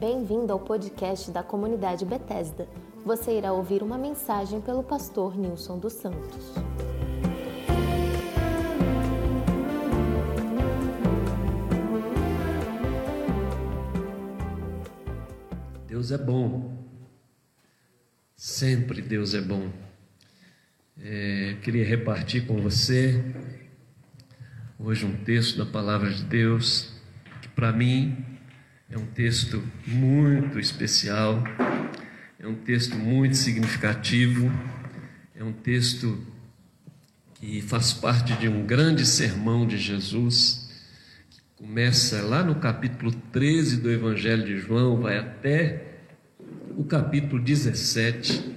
Bem-vindo ao podcast da comunidade Bethesda. Você irá ouvir uma mensagem pelo pastor Nilson dos Santos. Deus é bom. Sempre Deus é bom. É, queria repartir com você hoje um texto da palavra de Deus que para mim é um texto muito especial, é um texto muito significativo, é um texto que faz parte de um grande sermão de Jesus, que começa lá no capítulo 13 do Evangelho de João, vai até o capítulo 17.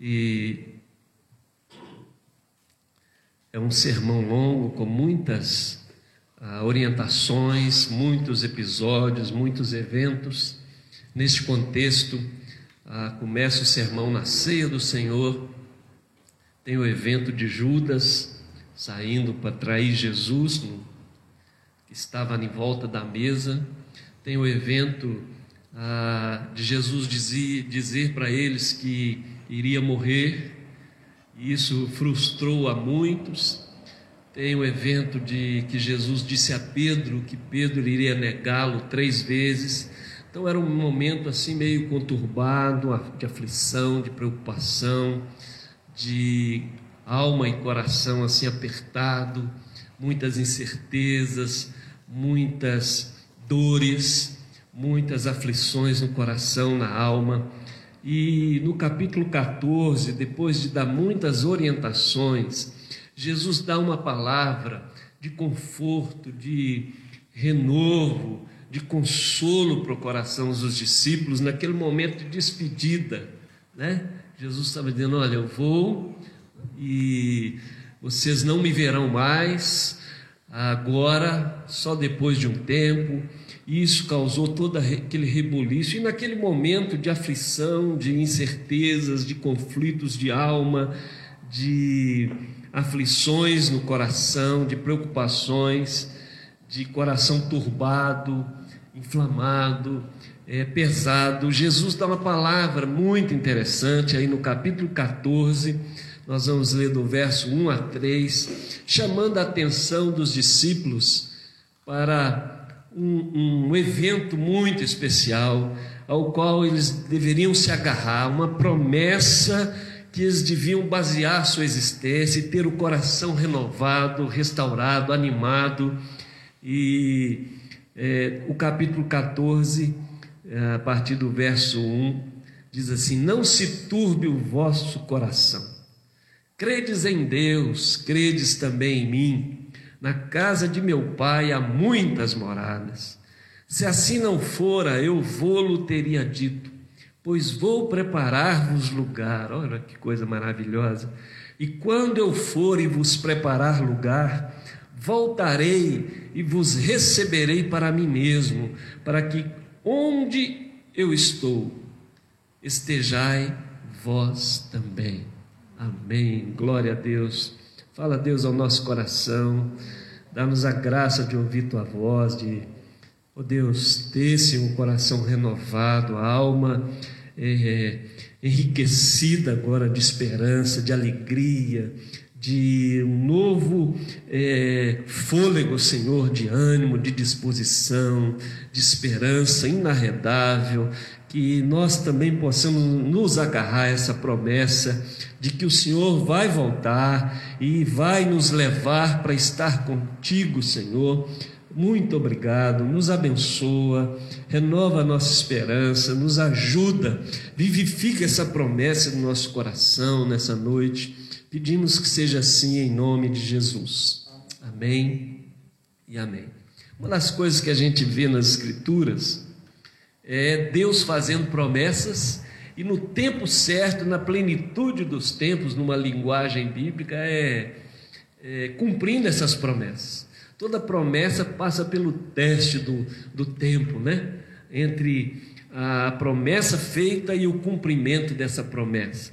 E é um sermão longo com muitas orientações, muitos episódios, muitos eventos. Neste contexto, ah, começa o sermão na ceia do Senhor, tem o evento de Judas saindo para trair Jesus, que estava em volta da mesa, tem o evento ah, de Jesus dizer, dizer para eles que iria morrer, e isso frustrou a muitos. Tem o evento de que Jesus disse a Pedro que Pedro iria negá-lo três vezes. Então era um momento assim meio conturbado, de aflição, de preocupação, de alma e coração assim apertado, muitas incertezas, muitas dores, muitas aflições no coração, na alma. E no capítulo 14, depois de dar muitas orientações, Jesus dá uma palavra de conforto, de renovo, de consolo para o coração dos discípulos naquele momento de despedida, né? Jesus estava dizendo: Olha, eu vou e vocês não me verão mais, agora, só depois de um tempo. Isso causou todo aquele rebuliço, e naquele momento de aflição, de incertezas, de conflitos de alma, de aflições no coração, de preocupações, de coração turbado, inflamado, é, pesado. Jesus dá uma palavra muito interessante aí no capítulo 14. Nós vamos ler do verso 1 a 3, chamando a atenção dos discípulos para um, um evento muito especial, ao qual eles deveriam se agarrar, uma promessa que eles deviam basear sua existência e ter o coração renovado, restaurado, animado. E é, o capítulo 14, é, a partir do verso 1, diz assim: Não se turbe o vosso coração. Credes em Deus, credes também em mim. Na casa de meu pai há muitas moradas. Se assim não fora, eu vou-lo teria dito pois vou preparar-vos lugar. Olha que coisa maravilhosa. E quando eu for e vos preparar lugar, voltarei e vos receberei para mim mesmo, para que onde eu estou, estejai vós também. Amém. Glória a Deus. Fala Deus ao nosso coração. Dá-nos a graça de ouvir tua voz, de Oh Deus, desse um coração renovado, a alma é, enriquecida agora de esperança, de alegria, de um novo é, fôlego, Senhor, de ânimo, de disposição, de esperança inarredável, que nós também possamos nos agarrar a essa promessa de que o Senhor vai voltar e vai nos levar para estar contigo, Senhor. Muito obrigado, nos abençoa, renova a nossa esperança, nos ajuda, vivifica essa promessa no nosso coração nessa noite. Pedimos que seja assim em nome de Jesus. Amém e amém. Uma das coisas que a gente vê nas Escrituras é Deus fazendo promessas e no tempo certo, na plenitude dos tempos, numa linguagem bíblica, é, é cumprindo essas promessas. Toda promessa passa pelo teste do, do tempo, né? Entre a promessa feita e o cumprimento dessa promessa.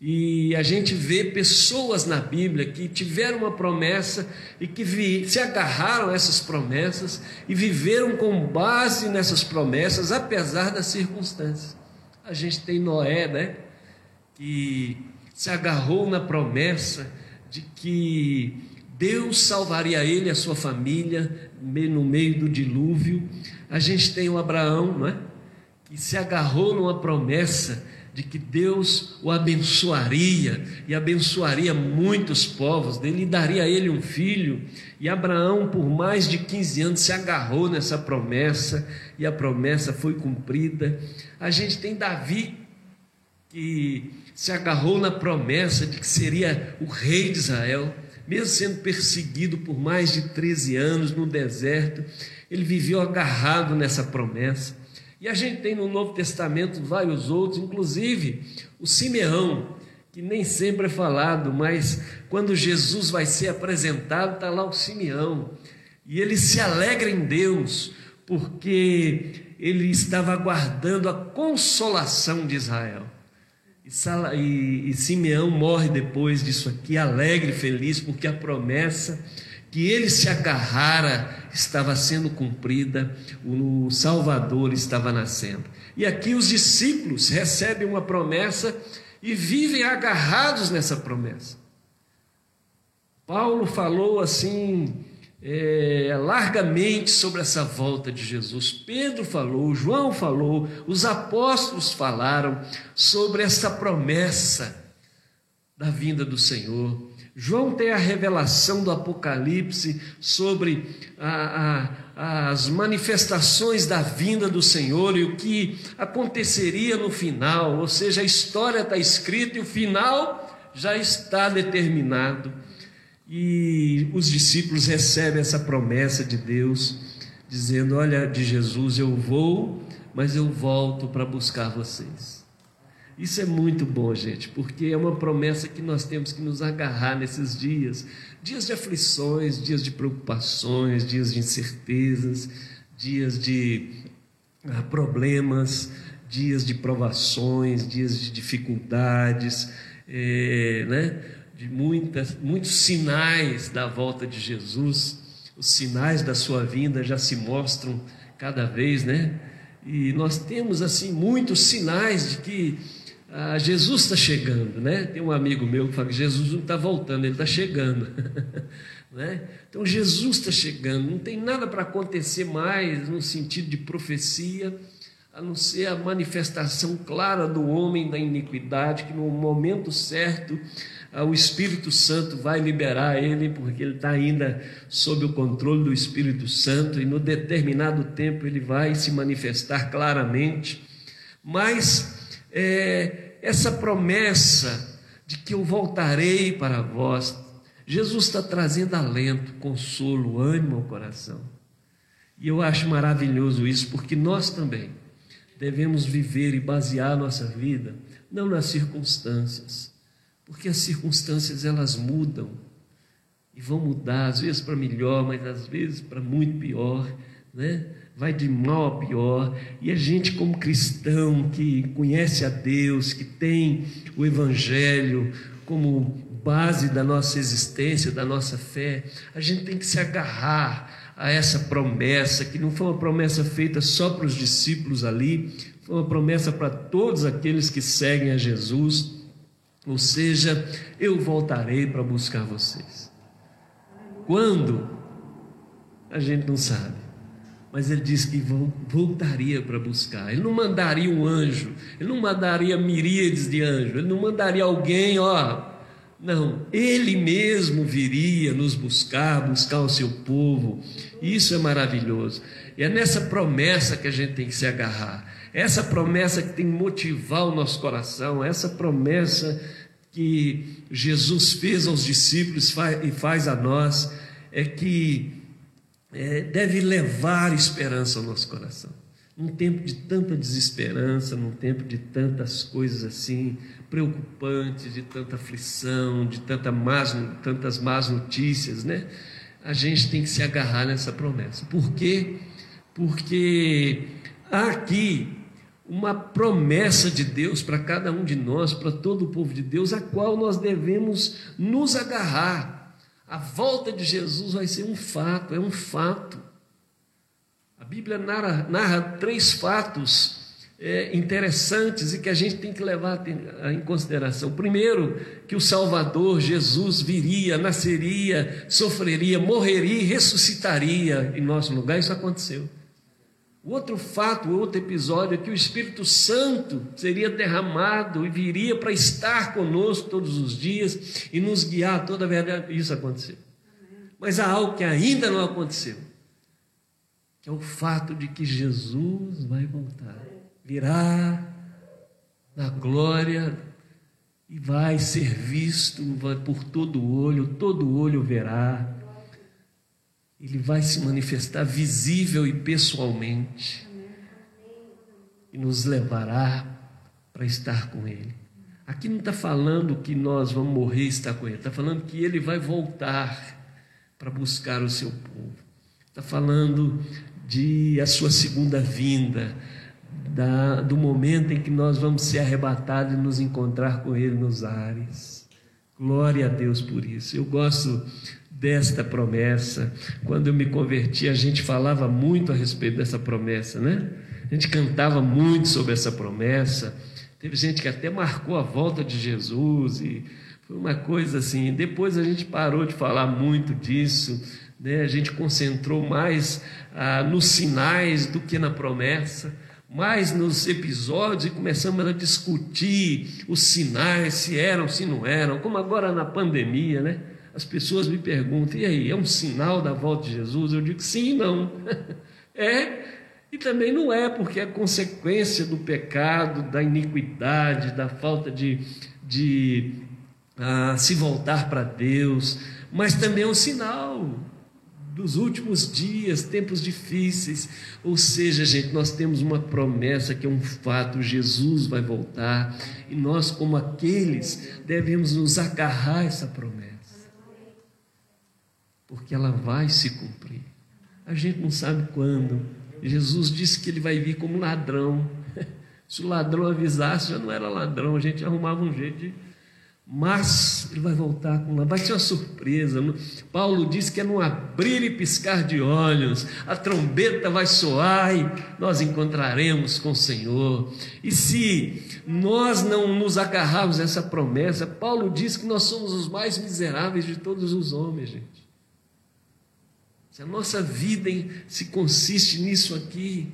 E a gente vê pessoas na Bíblia que tiveram uma promessa e que vi, se agarraram a essas promessas e viveram com base nessas promessas, apesar das circunstâncias. A gente tem Noé, né? Que se agarrou na promessa de que Deus salvaria ele e a sua família no meio do dilúvio. A gente tem o Abraão, não é? Que se agarrou numa promessa de que Deus o abençoaria e abençoaria muitos povos, ele daria a ele um filho. E Abraão, por mais de 15 anos, se agarrou nessa promessa e a promessa foi cumprida. A gente tem Davi, que se agarrou na promessa de que seria o rei de Israel, mesmo sendo perseguido por mais de 13 anos no deserto, ele viveu agarrado nessa promessa. E a gente tem no Novo Testamento vários outros, inclusive o Simeão, que nem sempre é falado, mas quando Jesus vai ser apresentado, está lá o Simeão. E ele se alegra em Deus, porque ele estava aguardando a consolação de Israel. E, e, e Simeão morre depois disso aqui, alegre, feliz, porque a promessa que ele se agarrara estava sendo cumprida, o Salvador estava nascendo. E aqui os discípulos recebem uma promessa e vivem agarrados nessa promessa. Paulo falou assim é, largamente sobre essa volta de Jesus. Pedro falou, João falou, os apóstolos falaram sobre essa promessa da vinda do Senhor. João tem a revelação do Apocalipse sobre a, a, as manifestações da vinda do Senhor e o que aconteceria no final, ou seja, a história está escrita e o final já está determinado. E os discípulos recebem essa promessa de Deus, dizendo: Olha, de Jesus, eu vou, mas eu volto para buscar vocês. Isso é muito bom, gente, porque é uma promessa que nós temos que nos agarrar nesses dias dias de aflições, dias de preocupações, dias de incertezas, dias de ah, problemas, dias de provações, dias de dificuldades, é, né? De muitas, muitos sinais da volta de Jesus. Os sinais da sua vinda já se mostram cada vez, né? E nós temos assim muitos sinais de que ah, Jesus está chegando, né? Tem um amigo meu que fala que Jesus não está voltando, ele está chegando. né? Então Jesus está chegando, não tem nada para acontecer mais no sentido de profecia, a não ser a manifestação clara do homem da iniquidade, que no momento certo o Espírito Santo vai liberar ele, porque ele está ainda sob o controle do Espírito Santo, e no determinado tempo ele vai se manifestar claramente. Mas é, essa promessa de que eu voltarei para vós, Jesus está trazendo alento, consolo, ânimo ao coração. E eu acho maravilhoso isso, porque nós também devemos viver e basear nossa vida não nas circunstâncias, porque as circunstâncias elas mudam e vão mudar, às vezes para melhor, mas às vezes para muito pior, né? vai de mal a pior, e a gente, como cristão que conhece a Deus, que tem o Evangelho como base da nossa existência, da nossa fé, a gente tem que se agarrar a essa promessa, que não foi uma promessa feita só para os discípulos ali, foi uma promessa para todos aqueles que seguem a Jesus. Ou seja, eu voltarei para buscar vocês. Quando? A gente não sabe mas ele disse que voltaria para buscar. Ele não mandaria um anjo, ele não mandaria miríades de anjos, ele não mandaria alguém, ó. Não, ele mesmo viria nos buscar, buscar o seu povo. Isso é maravilhoso. E é nessa promessa que a gente tem que se agarrar. Essa promessa que tem que motivar o nosso coração, essa promessa que Jesus fez aos discípulos e faz a nós, é que é, deve levar esperança ao nosso coração. Num tempo de tanta desesperança, num tempo de tantas coisas assim preocupantes, de tanta aflição, de tanta más, tantas más notícias, né? A gente tem que se agarrar nessa promessa. Por quê? Porque aqui uma promessa de Deus para cada um de nós, para todo o povo de Deus, a qual nós devemos nos agarrar. A volta de Jesus vai ser um fato, é um fato. A Bíblia narra, narra três fatos é, interessantes e que a gente tem que levar em consideração. Primeiro, que o Salvador Jesus viria, nasceria, sofreria, morreria e ressuscitaria em nosso lugar. Isso aconteceu. O outro fato, o outro episódio é que o Espírito Santo seria derramado e viria para estar conosco todos os dias e nos guiar toda a verdade. Isso aconteceu. Mas há algo que ainda não aconteceu, que é o fato de que Jesus vai voltar, virá na glória e vai ser visto por todo olho, todo olho verá ele vai se manifestar visível e pessoalmente e nos levará para estar com Ele. Aqui não está falando que nós vamos morrer e estar com Ele, está falando que Ele vai voltar para buscar o seu povo. Está falando de a sua segunda vinda, da, do momento em que nós vamos ser arrebatados e nos encontrar com Ele nos ares. Glória a Deus por isso. Eu gosto desta promessa. Quando eu me converti, a gente falava muito a respeito dessa promessa, né? A gente cantava muito sobre essa promessa. Teve gente que até marcou a volta de Jesus e foi uma coisa assim. Depois a gente parou de falar muito disso, né? A gente concentrou mais ah, nos sinais do que na promessa mais nos episódios e começamos a discutir os sinais, se eram, se não eram, como agora na pandemia, né? As pessoas me perguntam: e aí, é um sinal da volta de Jesus? Eu digo sim e não. é e também não é, porque é consequência do pecado, da iniquidade, da falta de, de ah, se voltar para Deus, mas também é um sinal dos últimos dias, tempos difíceis. Ou seja, gente, nós temos uma promessa que é um fato: Jesus vai voltar, e nós, como aqueles, devemos nos agarrar a essa promessa porque ela vai se cumprir. A gente não sabe quando. Jesus disse que ele vai vir como ladrão. Se o ladrão avisasse, já não era ladrão, a gente arrumava um jeito de. Mas ele vai voltar com lá, vai ser uma surpresa. Paulo disse que é num abrir e piscar de olhos, a trombeta vai soar e nós encontraremos com o Senhor. E se nós não nos agarrarmos a essa promessa, Paulo diz que nós somos os mais miseráveis de todos os homens, gente. Se a nossa vida se consiste nisso aqui,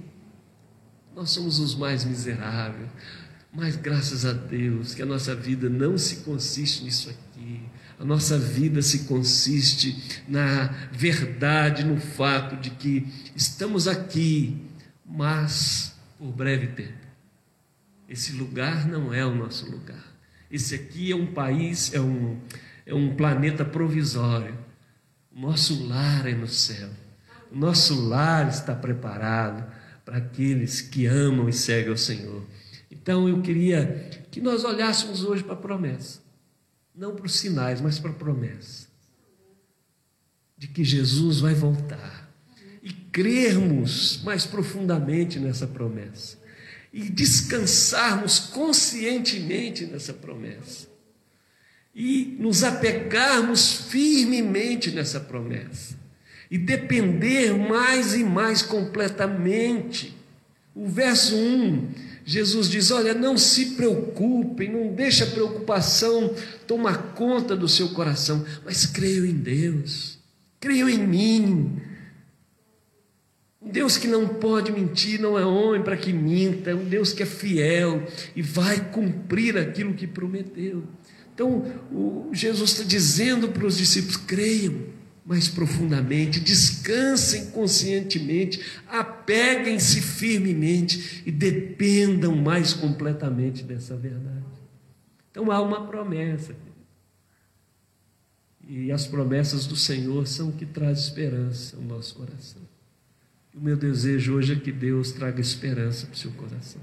nós somos os mais miseráveis. Mas graças a Deus que a nossa vida não se consiste nisso aqui. A nossa vida se consiste na verdade, no fato de que estamos aqui, mas por breve tempo. Esse lugar não é o nosso lugar. Esse aqui é um país, é um, é um planeta provisório nosso lar é no céu. O nosso lar está preparado para aqueles que amam e seguem ao Senhor. Então eu queria que nós olhássemos hoje para a promessa, não para os sinais, mas para a promessa. De que Jesus vai voltar. E crermos mais profundamente nessa promessa. E descansarmos conscientemente nessa promessa e nos apegarmos firmemente nessa promessa e depender mais e mais completamente. O verso 1, Jesus diz: Olha, não se preocupem, não deixe a preocupação tomar conta do seu coração, mas creio em Deus, creio em mim. Um Deus que não pode mentir, não é homem para que minta, é um Deus que é fiel e vai cumprir aquilo que prometeu. Então, Jesus está dizendo para os discípulos: creiam mais profundamente, descansem conscientemente, apeguem-se firmemente e dependam mais completamente dessa verdade. Então, há uma promessa. E as promessas do Senhor são o que traz esperança ao nosso coração. O meu desejo hoje é que Deus traga esperança para o seu coração.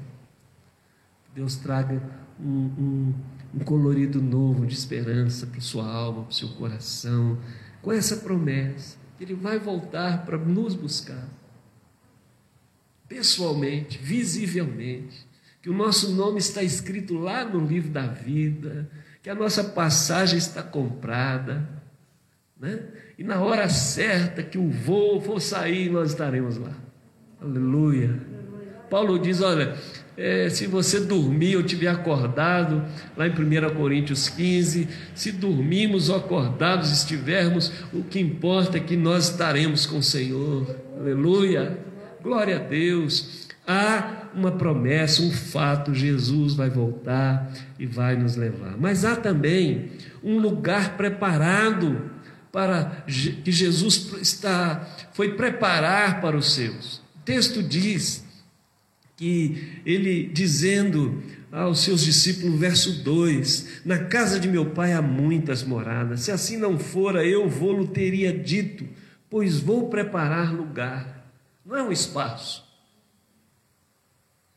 Deus traga um, um um colorido novo de esperança para sua alma, para o seu coração, com essa promessa. Ele vai voltar para nos buscar, pessoalmente, visivelmente, que o nosso nome está escrito lá no livro da vida, que a nossa passagem está comprada, né? E na hora certa que o voo for sair, nós estaremos lá. Aleluia. Paulo diz: olha, é, se você dormir ou tiver acordado, lá em 1 Coríntios 15, se dormimos ou acordados estivermos, o que importa é que nós estaremos com o Senhor. Aleluia. Glória a Deus. Há uma promessa, um fato: Jesus vai voltar e vai nos levar. Mas há também um lugar preparado para que Jesus está foi preparar para os seus. O texto diz que ele dizendo aos seus discípulos, verso 2: Na casa de meu pai há muitas moradas, se assim não fora, eu vou-lo teria dito, pois vou preparar lugar. Não é um espaço,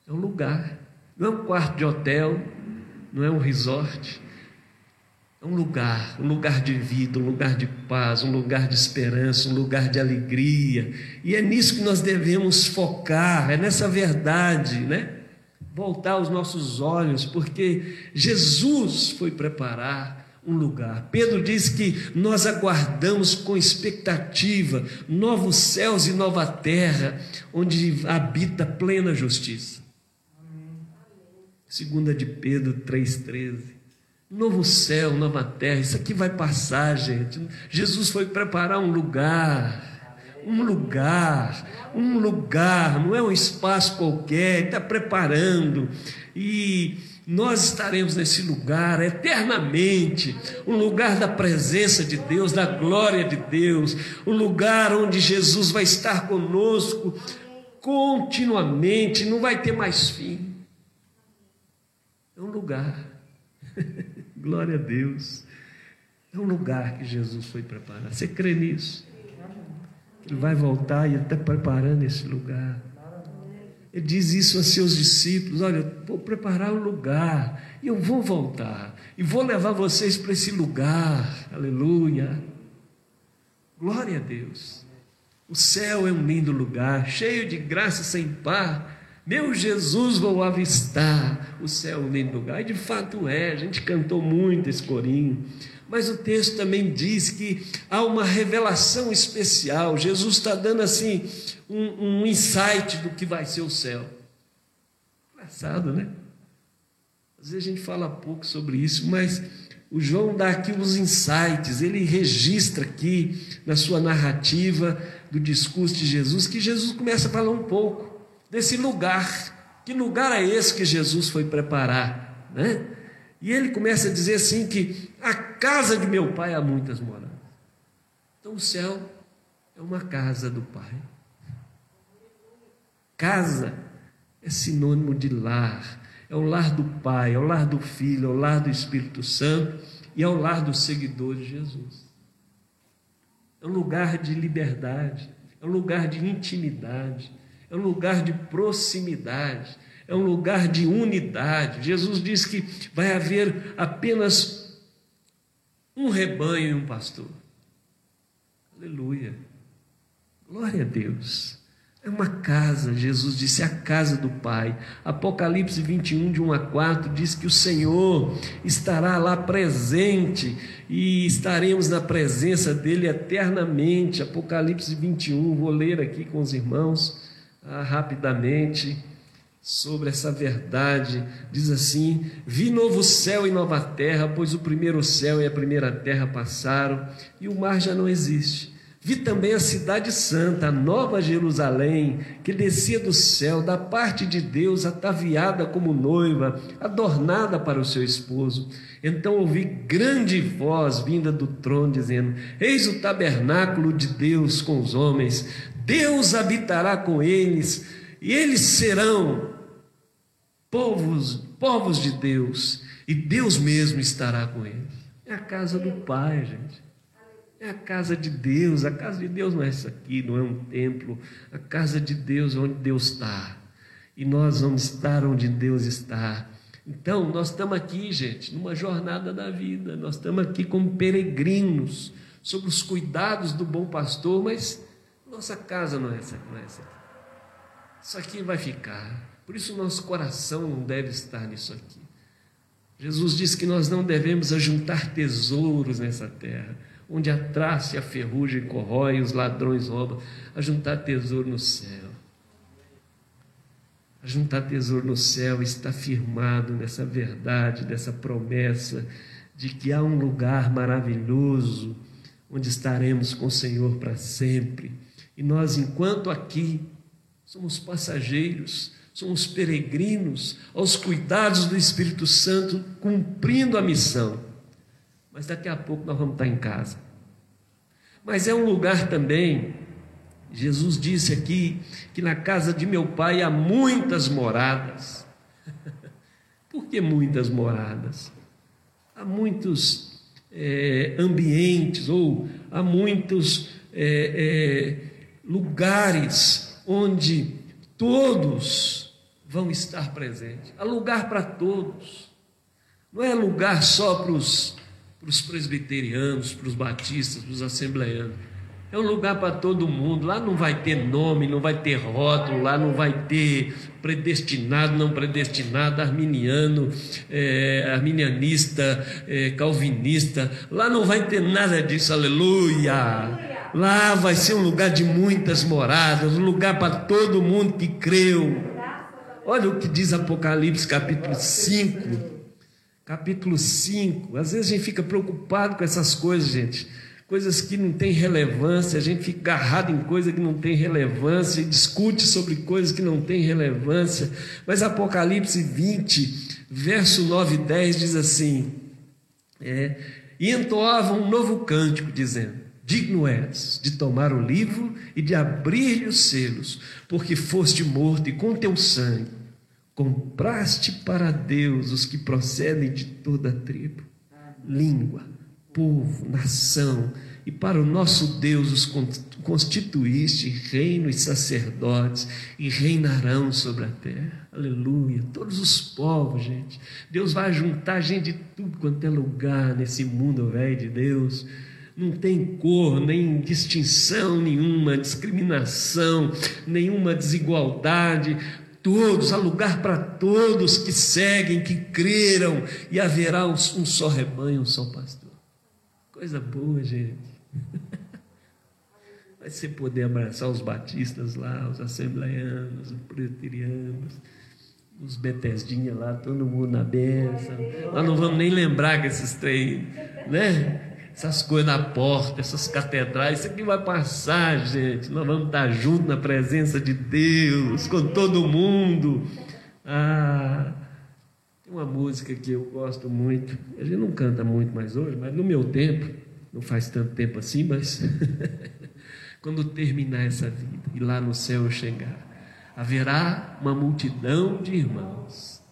é um lugar, não é um quarto de hotel, não é um resort, um lugar, um lugar de vida, um lugar de paz, um lugar de esperança, um lugar de alegria. E é nisso que nós devemos focar, é nessa verdade, né? Voltar os nossos olhos, porque Jesus foi preparar um lugar. Pedro diz que nós aguardamos com expectativa novos céus e nova terra, onde habita plena justiça. Segunda de Pedro 3,13. Novo céu, nova terra, isso aqui vai passar, gente. Jesus foi preparar um lugar, um lugar, um lugar, não é um espaço qualquer, está preparando. E nós estaremos nesse lugar eternamente um lugar da presença de Deus, da glória de Deus, um lugar onde Jesus vai estar conosco continuamente, não vai ter mais fim. É um lugar. Glória a Deus. É um lugar que Jesus foi preparar. Você crê nisso? Ele vai voltar e está preparando esse lugar. Ele diz isso a seus discípulos: Olha, vou preparar um lugar e eu vou voltar e vou levar vocês para esse lugar. Aleluia. Glória a Deus. O céu é um lindo lugar, cheio de graça sem par meu Jesus, vou avistar o céu lindo lugar. E de fato é, a gente cantou muito esse corinho. Mas o texto também diz que há uma revelação especial. Jesus está dando assim um, um insight do que vai ser o céu. Engraçado, né? Às vezes a gente fala pouco sobre isso, mas o João dá aqui os insights, ele registra aqui na sua narrativa do discurso de Jesus, que Jesus começa a falar um pouco desse lugar. Que lugar é esse que Jesus foi preparar? Né? E ele começa a dizer assim que a casa de meu pai há muitas moradas. Então o céu é uma casa do Pai. Casa é sinônimo de lar. É o lar do Pai, é o lar do Filho, é o lar do Espírito Santo e é o lar do seguidor de Jesus. É um lugar de liberdade, é um lugar de intimidade, é um lugar de proximidade, é um lugar de unidade. Jesus diz que vai haver apenas um rebanho e um pastor. Aleluia. Glória a Deus. É uma casa, Jesus disse, é a casa do Pai. Apocalipse 21, de 1 a 4, diz que o Senhor estará lá presente e estaremos na presença dEle eternamente. Apocalipse 21, vou ler aqui com os irmãos ah, rapidamente sobre essa verdade. Diz assim: Vi novo céu e nova terra, pois o primeiro céu e a primeira terra passaram e o mar já não existe. Vi também a cidade santa, a nova Jerusalém, que descia do céu, da parte de Deus, ataviada como noiva, adornada para o seu esposo. Então ouvi grande voz vinda do trono, dizendo: Eis o tabernáculo de Deus com os homens, Deus habitará com eles, e eles serão povos, povos de Deus, e Deus mesmo estará com eles. É a casa do Pai, gente. É a casa de Deus. A casa de Deus não é essa aqui, não é um templo. A casa de Deus é onde Deus está. E nós vamos estar onde Deus está. Então, nós estamos aqui, gente, numa jornada da vida. Nós estamos aqui como peregrinos, sob os cuidados do bom pastor, mas nossa casa não é essa, não é essa. Isso aqui vai ficar. Por isso, nosso coração não deve estar nisso aqui. Jesus disse que nós não devemos ajuntar tesouros nessa terra, onde a traça e a ferrugem corrói, os ladrões roubam, ajuntar tesouro no céu. Ajuntar tesouro no céu está firmado nessa verdade, nessa promessa de que há um lugar maravilhoso onde estaremos com o Senhor para sempre. E nós, enquanto aqui, somos passageiros, somos peregrinos aos cuidados do Espírito Santo, cumprindo a missão. Mas daqui a pouco nós vamos estar em casa. Mas é um lugar também, Jesus disse aqui, que na casa de meu pai há muitas moradas. Por que muitas moradas? Há muitos é, ambientes ou há muitos é, é, lugares onde todos vão estar presentes. Há lugar para todos. Não é lugar só para os, presbiterianos, para os batistas, para os assembleanos. É um lugar para todo mundo. Lá não vai ter nome, não vai ter rótulo, lá não vai ter predestinado, não predestinado, arminiano, é, arminianista, é, calvinista. Lá não vai ter nada disso, aleluia. Lá vai ser um lugar de muitas moradas, um lugar para todo mundo que creu. Olha o que diz Apocalipse capítulo 5. Capítulo 5. Às vezes a gente fica preocupado com essas coisas, gente. Coisas que não têm relevância, a gente fica agarrado em coisas que não têm relevância, discute sobre coisas que não têm relevância. Mas Apocalipse 20, verso 9 e 10 diz assim: é, E entoava um novo cântico, dizendo: Digno és de tomar o livro e de abrir os selos, porque foste morto e com teu sangue compraste para Deus os que procedem de toda a tribo, língua, povo, nação, e para o nosso Deus os constituíste reino e sacerdotes, e reinarão sobre a terra. Aleluia. Todos os povos, gente. Deus vai juntar gente de tudo quanto é lugar nesse mundo velho de Deus não tem cor, nem distinção nenhuma, discriminação, nenhuma desigualdade. Todos, há lugar para todos que seguem, que creram, e haverá um, só rebanho, um só pastor. Coisa boa, gente. Vai ser poder abraçar os batistas lá, os assembleianos, os presbiterianos, os betesdinha lá, todo mundo na benção. Nós não vamos nem lembrar que esses três, né? Essas coisas na porta, essas catedrais, isso aqui vai passar, gente. Nós vamos estar juntos na presença de Deus, com todo mundo. Ah, tem uma música que eu gosto muito. A gente não canta muito mais hoje, mas no meu tempo, não faz tanto tempo assim, mas quando terminar essa vida e lá no céu eu chegar, haverá uma multidão de irmãos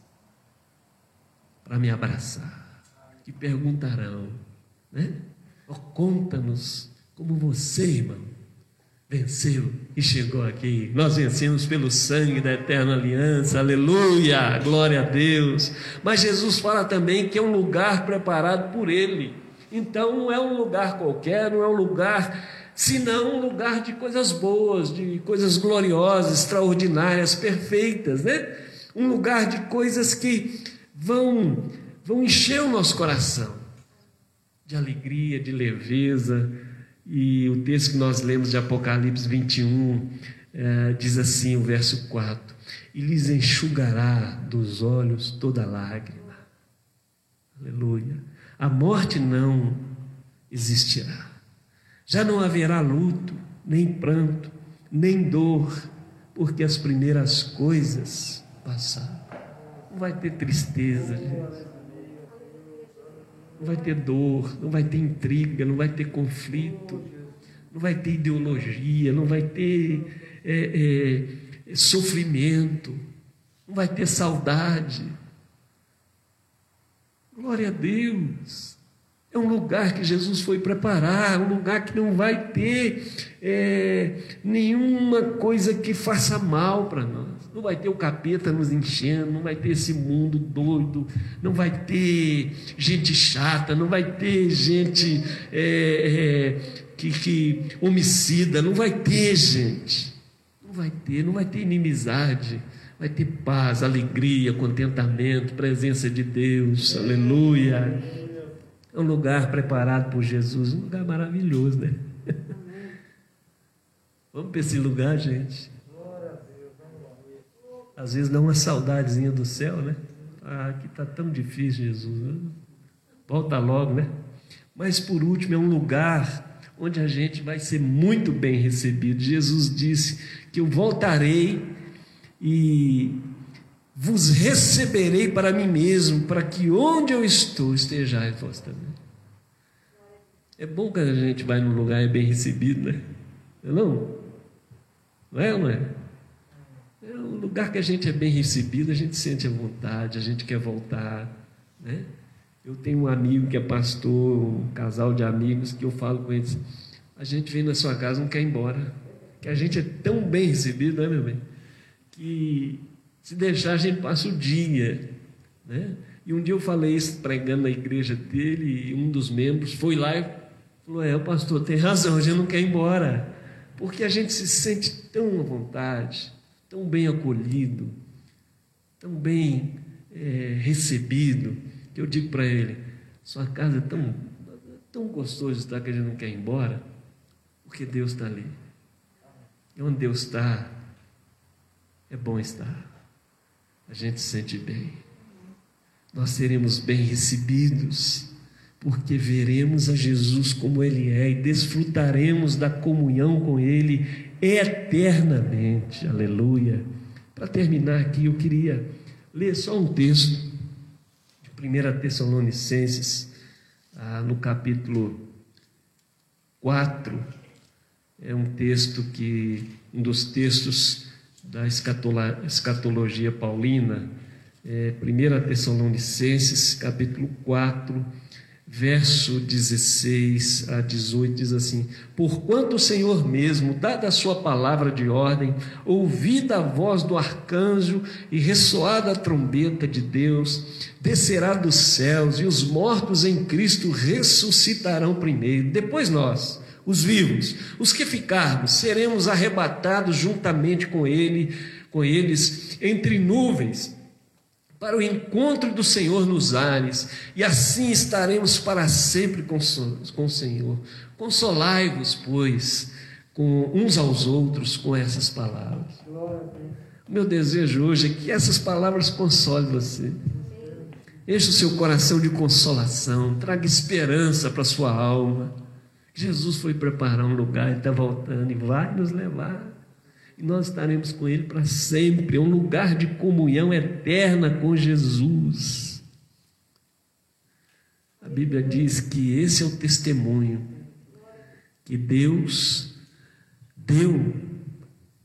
para me abraçar, que perguntarão, né? Oh, Conta-nos como você, irmão, venceu e chegou aqui. Nós vencemos pelo sangue da eterna aliança, aleluia, glória a Deus. Mas Jesus fala também que é um lugar preparado por Ele. Então não é um lugar qualquer, não é um lugar, senão um lugar de coisas boas, de coisas gloriosas, extraordinárias, perfeitas, né? Um lugar de coisas que vão, vão encher o nosso coração de alegria, de leveza. E o texto que nós lemos de Apocalipse 21 é, diz assim, o verso 4: E lhes enxugará dos olhos toda lágrima. Aleluia. A morte não existirá. Já não haverá luto, nem pranto, nem dor, porque as primeiras coisas passaram. Não vai ter tristeza, gente não vai ter dor, não vai ter intriga, não vai ter conflito, não vai ter ideologia, não vai ter é, é, sofrimento, não vai ter saudade. Glória a Deus. É um lugar que Jesus foi preparar, um lugar que não vai ter é, nenhuma coisa que faça mal para nós. Não vai ter o capeta nos enchendo, não vai ter esse mundo doido, não vai ter gente chata, não vai ter gente é, é, que, que homicida, não vai ter gente. Não vai ter, não vai ter inimizade, vai ter paz, alegria, contentamento, presença de Deus, aleluia. É um lugar preparado por Jesus, um lugar maravilhoso, né? Vamos para esse lugar, gente. Às vezes dá uma saudadezinha do céu, né? Ah, aqui está tão difícil, Jesus. Volta logo, né? Mas por último, é um lugar onde a gente vai ser muito bem recebido. Jesus disse que eu voltarei e vos receberei para mim mesmo, para que onde eu estou estejais vós também. É bom que a gente vai num lugar e é bem recebido, né? Não? Não é não é? É um lugar que a gente é bem recebido, a gente sente a vontade, a gente quer voltar, né? Eu tenho um amigo que é pastor, um casal de amigos, que eu falo com eles, a gente vem na sua casa não quer ir embora, que a gente é tão bem recebido, né, meu bem? Que se deixar a gente passa o dia, né? E um dia eu falei isso pregando na igreja dele, e um dos membros foi lá e falou: É, o pastor tem razão, a gente não quer ir embora porque a gente se sente tão à vontade, tão bem acolhido, tão bem é, recebido, que eu digo para ele: sua casa é tão, tão gostoso estar que a gente não quer ir embora, porque Deus está ali. E onde Deus está, é bom estar. A gente se sente bem. Nós seremos bem recebidos porque veremos a Jesus como Ele é e desfrutaremos da comunhão com Ele eternamente. Aleluia. Para terminar aqui, eu queria ler só um texto de 1 Tessalonicenses, ah, no capítulo 4. É um texto que, um dos textos da escatologia paulina, é 1 Tessalonicenses, capítulo 4 verso 16 a 18 diz assim: Porquanto o Senhor mesmo, dada a sua palavra de ordem, ouvida a voz do arcanjo e ressoada a trombeta de Deus, descerá dos céus e os mortos em Cristo ressuscitarão primeiro, depois nós, os vivos, os que ficarmos, seremos arrebatados juntamente com ele, com eles entre nuvens para o encontro do Senhor nos ares, e assim estaremos para sempre com, com o Senhor. Consolai-vos, pois, com uns aos outros com essas palavras. Meu desejo hoje é que essas palavras consolem você. Enche o seu coração de consolação, traga esperança para a sua alma. Jesus foi preparar um lugar, e está voltando e vai nos levar e nós estaremos com Ele para sempre. É um lugar de comunhão eterna com Jesus. A Bíblia diz que esse é o testemunho que Deus deu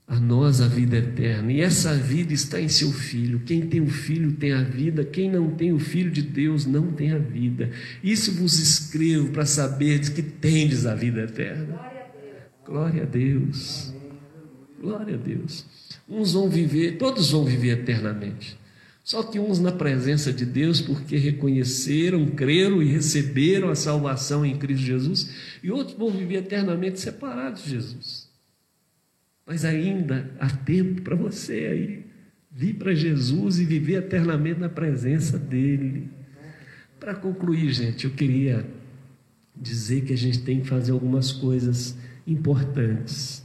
a nós a vida eterna. E essa vida está em seu Filho. Quem tem o Filho tem a vida, quem não tem o Filho de Deus não tem a vida. Isso vos escrevo para saber que tendes a vida eterna. Glória a Deus. Glória a Deus. Uns vão viver, todos vão viver eternamente. Só que uns na presença de Deus, porque reconheceram, creram e receberam a salvação em Cristo Jesus, e outros vão viver eternamente separados de Jesus. Mas ainda há tempo para você aí vir para Jesus e viver eternamente na presença dEle. Para concluir, gente, eu queria dizer que a gente tem que fazer algumas coisas importantes.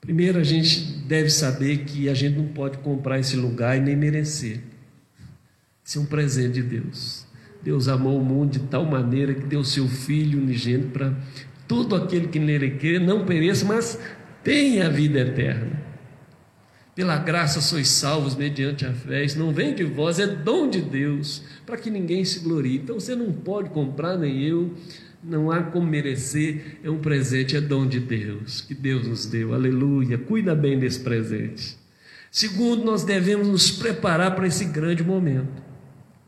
Primeiro, a gente deve saber que a gente não pode comprar esse lugar e nem merecer. Isso é um presente de Deus. Deus amou o mundo de tal maneira que deu seu Filho unigênito para todo aquele que nele crê não pereça, mas tenha a vida eterna. Pela graça sois salvos mediante a fé. Isso não vem de vós, é dom de Deus, para que ninguém se glorie. Então você não pode comprar, nem eu não há como merecer, é um presente, é dom de Deus, que Deus nos deu, aleluia. Cuida bem desse presente. Segundo, nós devemos nos preparar para esse grande momento.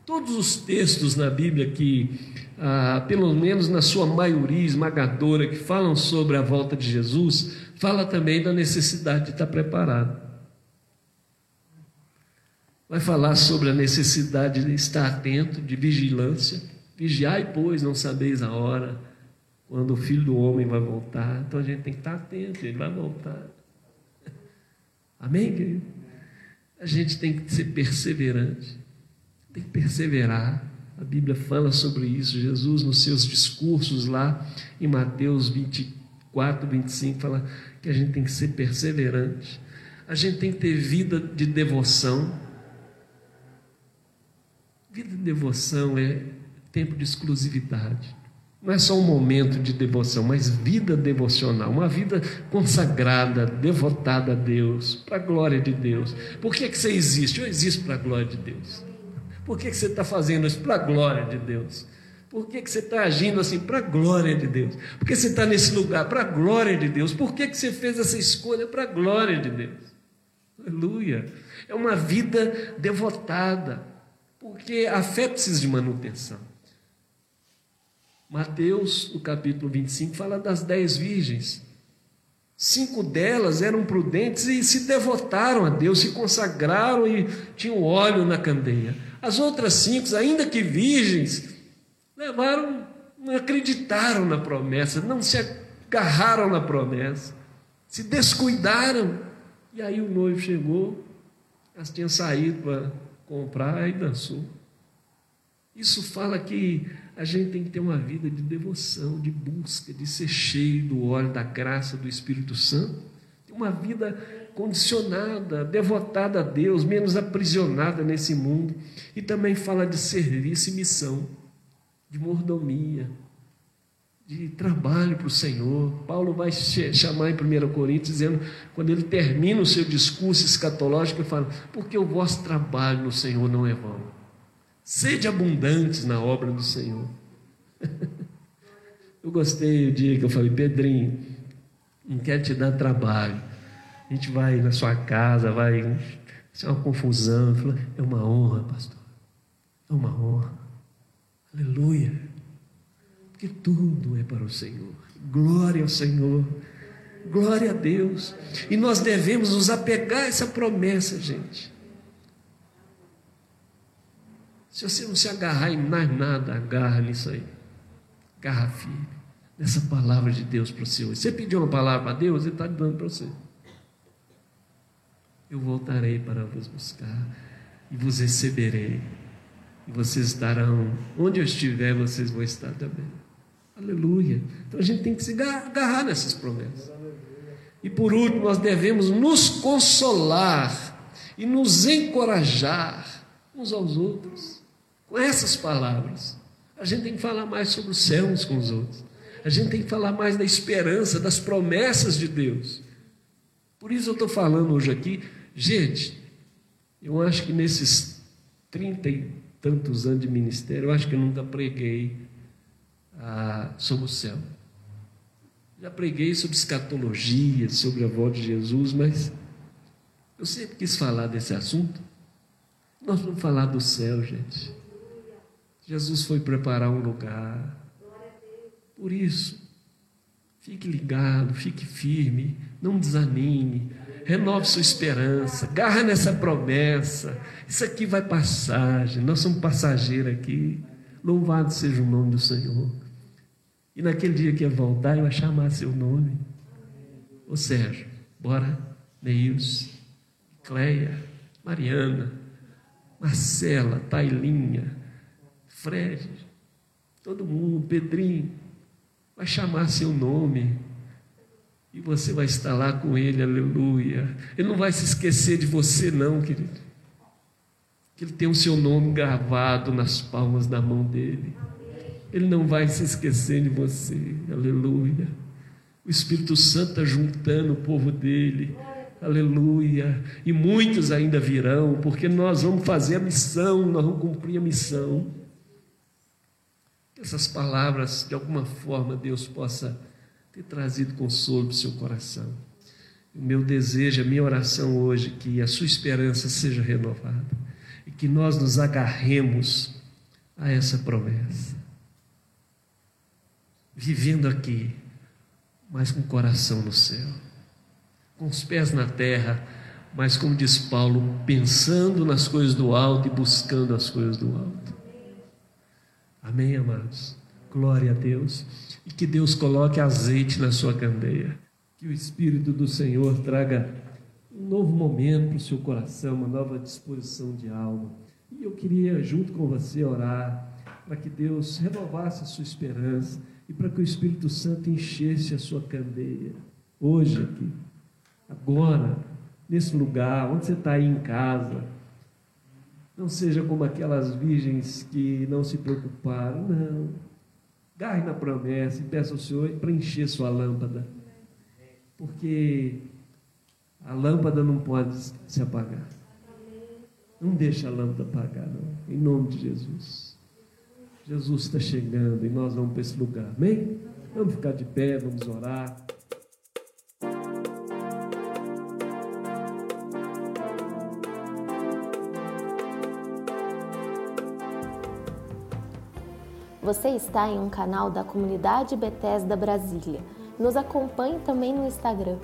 Todos os textos na Bíblia que, ah, pelo menos na sua maioria esmagadora, que falam sobre a volta de Jesus, fala também da necessidade de estar preparado. Vai falar sobre a necessidade de estar atento, de vigilância Vigiai, pois, não sabeis a hora quando o filho do homem vai voltar. Então a gente tem que estar atento, ele vai voltar. Amém, querido? A gente tem que ser perseverante, tem que perseverar. A Bíblia fala sobre isso. Jesus, nos seus discursos lá em Mateus 24, 25, fala que a gente tem que ser perseverante. A gente tem que ter vida de devoção. Vida de devoção é tempo de exclusividade. Não é só um momento de devoção, mas vida devocional, uma vida consagrada, devotada a Deus, para a glória de Deus. Por que, que você existe? Eu existo para a glória de Deus. Por que, que você está fazendo isso? Para a glória de Deus. Por que, que você está agindo assim? Para a glória de Deus. Por que você está nesse lugar? Para a glória de Deus. Por que, que você fez essa escolha? Para a glória de Deus. Aleluia. É uma vida devotada. Porque a fé precisa de manutenção. Mateus, no capítulo 25, fala das dez virgens. Cinco delas eram prudentes e se devotaram a Deus, se consagraram e tinham óleo na candeia. As outras cinco, ainda que virgens, levaram, não acreditaram na promessa, não se agarraram na promessa, se descuidaram. E aí o noivo chegou, elas tinham saído para comprar e dançou. Isso fala que a gente tem que ter uma vida de devoção, de busca, de ser cheio do óleo da graça do Espírito Santo. Uma vida condicionada, devotada a Deus, menos aprisionada nesse mundo. E também fala de serviço e missão, de mordomia, de trabalho para o Senhor. Paulo vai chamar em 1 Coríntios, dizendo, quando ele termina o seu discurso escatológico, ele fala: Porque o vosso trabalho no Senhor não é vão. Sede abundantes na obra do Senhor. Eu gostei o dia que eu falei, Pedrinho, não quer te dar trabalho. A gente vai na sua casa, vai. Isso é uma confusão. Falei, é uma honra, pastor. É uma honra. Aleluia. Porque tudo é para o Senhor. Glória ao Senhor. Glória a Deus. E nós devemos nos apegar a essa promessa, gente. Se você não se agarrar em mais nada, agarra nisso aí. Agarra firme. Nessa palavra de Deus para você hoje. Você pediu uma palavra para Deus, Ele está dando para você. Eu voltarei para vos buscar e vos receberei. E vocês estarão, onde eu estiver, vocês vão estar também. Aleluia. Então a gente tem que se agarrar nessas promessas. E por último, nós devemos nos consolar e nos encorajar uns aos outros com essas palavras. A gente tem que falar mais sobre o céu uns com os outros. A gente tem que falar mais da esperança, das promessas de Deus. Por isso eu estou falando hoje aqui, gente, eu acho que nesses trinta e tantos anos de ministério, eu acho que eu nunca preguei ah, sobre o céu. Já preguei sobre escatologia, sobre a voz de Jesus, mas eu sempre quis falar desse assunto. Nós vamos falar do céu, gente. Jesus foi preparar um lugar. Por isso, fique ligado, fique firme, não desanime, renove sua esperança, garra nessa promessa. Isso aqui vai passar, gente. nós somos passageiros aqui. Louvado seja o nome do Senhor. E naquele dia que ia voltar, eu ia chamar seu nome. Ô Sérgio, bora, Neils, Cleia, Mariana, Marcela, Tailinha, Fred, todo mundo, Pedrinho, vai chamar seu nome e você vai estar lá com ele, aleluia. Ele não vai se esquecer de você, não, querido. Que ele tem o seu nome gravado nas palmas da mão dele. Ele não vai se esquecer de você, aleluia. O Espírito Santo está juntando o povo dele. Aleluia. E muitos ainda virão, porque nós vamos fazer a missão, nós vamos cumprir a missão essas palavras, de alguma forma, Deus possa ter trazido consolo para o seu coração. O meu desejo, a minha oração hoje, que a sua esperança seja renovada e que nós nos agarremos a essa promessa. Vivendo aqui, mas com o coração no céu, com os pés na terra, mas como diz Paulo, pensando nas coisas do alto e buscando as coisas do alto. Amém, amados? Glória a Deus. E que Deus coloque azeite na sua candeia. Que o Espírito do Senhor traga um novo momento para o seu coração, uma nova disposição de alma. E eu queria, junto com você, orar para que Deus renovasse a sua esperança e para que o Espírito Santo enchesse a sua candeia. Hoje aqui, agora, nesse lugar, onde você está aí em casa, não seja como aquelas virgens que não se preocuparam, não. Garre na promessa e peça ao Senhor para encher sua lâmpada. Porque a lâmpada não pode se apagar. Não deixa a lâmpada apagar, não. Em nome de Jesus. Jesus está chegando e nós vamos para esse lugar. Amém? Vamos ficar de pé, vamos orar. Você está em um canal da comunidade Bethesda Brasília. Nos acompanhe também no Instagram